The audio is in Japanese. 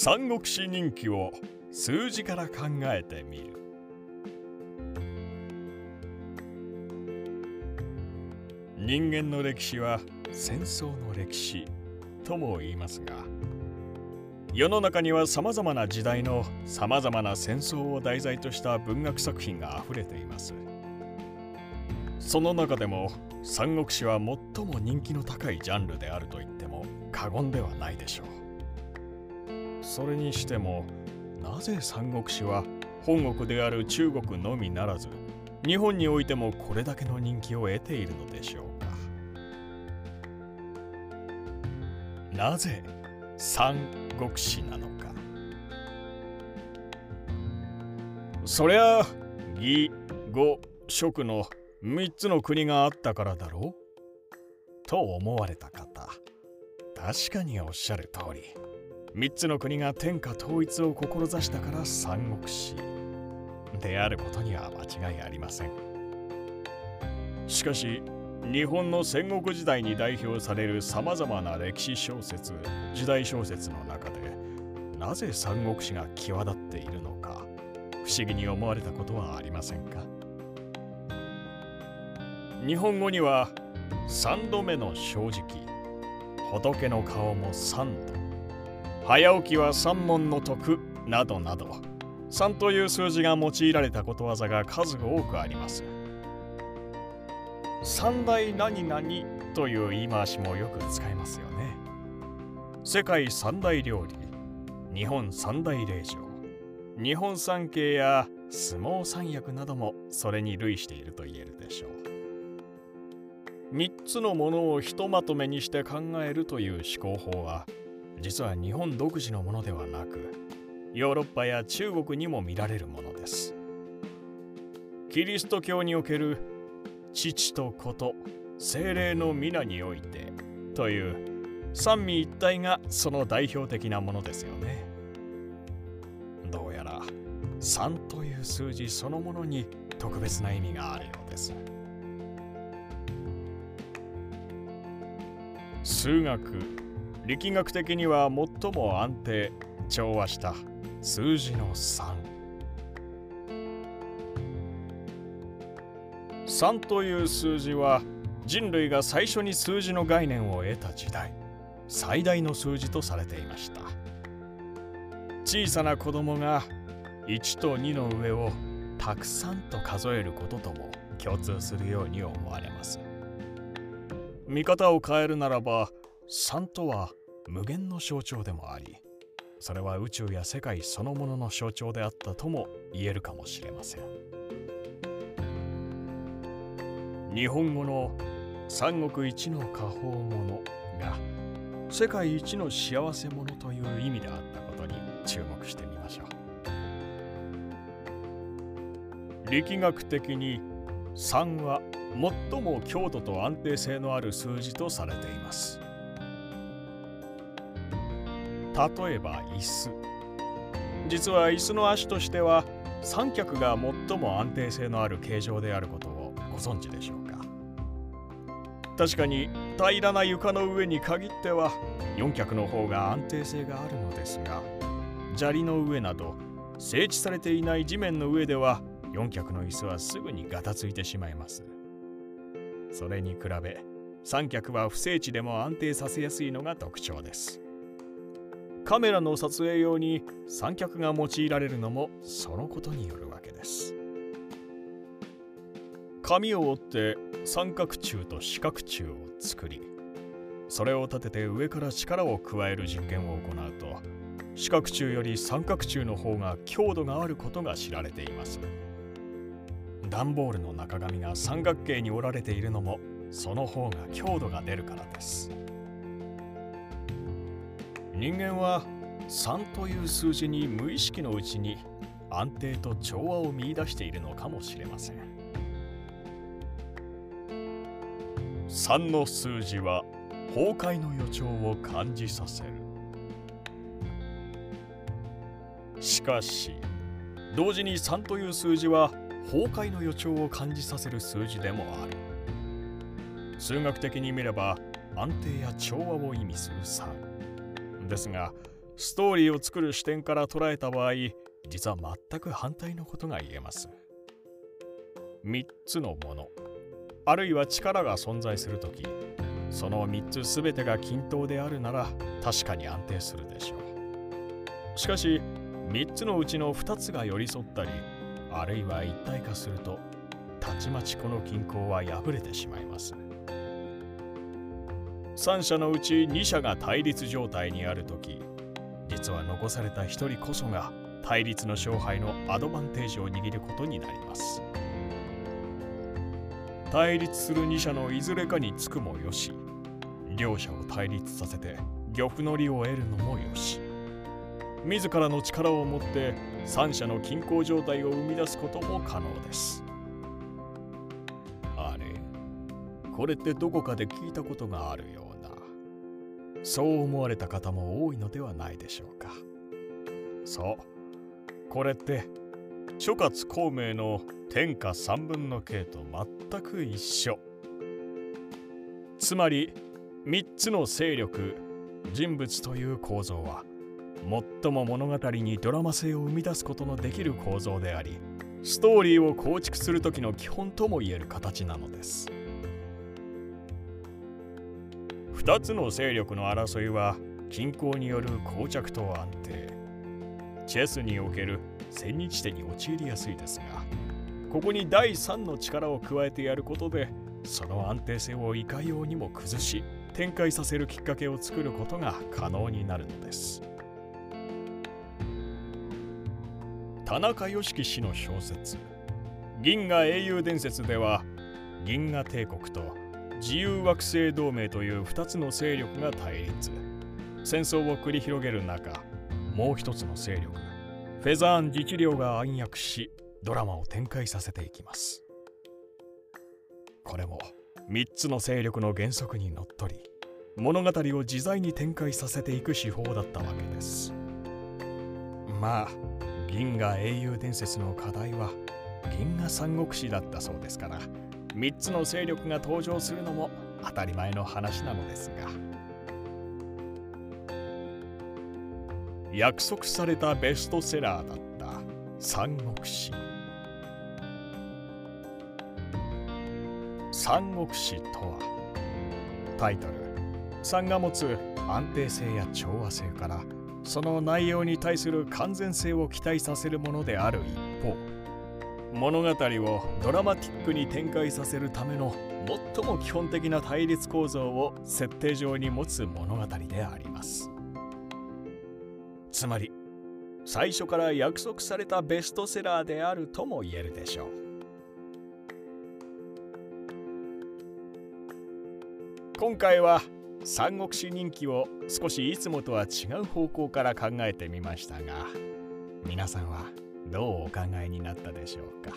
三国志人気を数字から考えてみる。人間の歴史は戦争の歴史とも言いますが世の中にはさまざまな時代のさまざまな戦争を題材とした文学作品があふれています。その中でも三国志は最も人気の高いジャンルであると言っても過言ではないでしょう。それにしてもなぜ三国志は本国である中国のみならず日本においてもこれだけの人気を得ているのでしょうか。なぜ三国志なのか。そりゃ義呉蜀の3つの国があったからだろう？と思われた方確かにおっしゃる通り。3つの国が天下統一を志したから三国志。であることには間違いありません。しかし日本の戦国時代に代表されるさまざまな歴史小説時代小説の中でなぜ三国志が際立っているのか不思議に思われたことはありませんか？日本語には3度目の正直仏の顔も3度。早起きは三問の徳などなど。3という数字が用いられたことわざが数多くあります。三大何々という言い回しもよく使いますよね。世界三大料理。日本三大霊場日本三景や相撲三役などもそれに類していると言えるでしょう。3つのものをひとまとめにして考えるという思考法は実は日本独自のものではなくヨーロッパや中国にも見られるものです。キリスト教における父と子と精霊の皆においてという三位一体がその代表的なものですよね。どうやら3という数字そのものに特別な意味があるようです。数学力学的には最も安定調和した数字の3 3という数字は人類が最初に数字の概念を得た時代最大の数字とされていました。小さな子供が1と2の上をたくさんと数えることとも共通するように思われます。見方を変えるならば3とは無限の象徴でもありそれは宇宙や世界そのものの象徴であったとも言えるかもしれません。日本語の三国一の果報者が世界一の幸せ者という意味であったことに注目してみましょう。力学的に3は最も強度と安定性のある数字とされています。例えば椅子。実は椅子の足としては三脚が最も安定性のある形状であることをご存知でしょうか？確かに平らな床の上に限っては四脚の方が安定性があるのですが砂利の上など整地されていない地面の上では四脚の椅子はすぐにガタついてしまいます。それに比べ三脚は不整地でも安定させやすいのが特徴です。カメラの撮影用に三脚が用いられるのもそのことによるわけです紙を折って三角柱と四角柱を作りそれを立てて上から力を加える。実験を行うと四角柱より三角柱の方が強度がある。ことが知られています段ボールの中紙が三角形に折られている。のもその方が強度が出る。からです人間は3という数字に無意識のうちに安定と調和を見いだしているのかもしれません。3の数字は崩壊の予兆を感じさせる。しかし同時に3という数字は崩壊の予兆を感じさせる数字でもある。数学的に見れば安定や調和を意味する3ですがストーリーを作る視点から捉えた場合実は全く反対のことが言えます。3つのものあるいは力が存在するときその3つ全てが均等であるなら確かに安定するでしょう。しかし3つのうちの2つが寄り添ったりあるいは一体化するとたちまちこの均衡は破れてしまいます。3者のうち2者が対立状態にある時実は残された1人こそが対立の勝敗のアドバンテージを握ることになります。対立する2者のいずれかにつくもよし両者を対立させて玉の利を得るのもよし。自らの力を持って三者の均衡状態を生み出すことも可能です。あれこれってどこかで聞いたことがあるよ。そう思われた方も多いのではないでしょうか。そう。これって諸葛孔明の天下三分の計と全く一緒。つまり3つの勢力人物という構造は最も物語にドラマ性を生み出すことのできる構造でありストーリーを構築する時の基本ともいえる形なのです。2つの勢力の争いは均衡による膠着と安定。チェスにおける千日手に陥りやすいですがここに第3の力を加えてやることでその安定性をいかようにも崩し展開させるきっかけを作ることが可能になるのです。田中良樹氏の小説「銀河英雄伝説」では銀河帝国と自由惑星同盟という2つの勢力が対立。戦争を繰り広げる中もう一つの勢力フェザーン自治領が暗躍しドラマを展開させていきます。これも3つの勢力の原則にのっとり物語を自在に展開させていく手法だったわけです。まあ銀河英雄伝説の課題は銀河三国志だったそうですから3つの勢力が登場するのも当たり前の話なのですが。約束されたベストセラーだった三国志。三国志とはタイトル3が持つ安定性や調和性からその内容に対する完全性を期待させるものである一方。物語をドラマティックに展開させるための最も基本的な対立構造を設定上に持つ物語であります。つまり最初から約束されたベストセラーであるとも言えるでしょう。今回は三国志人気を少しいつもとは違う方向から考えてみましたが皆さんはどうお考えになったでしょうか？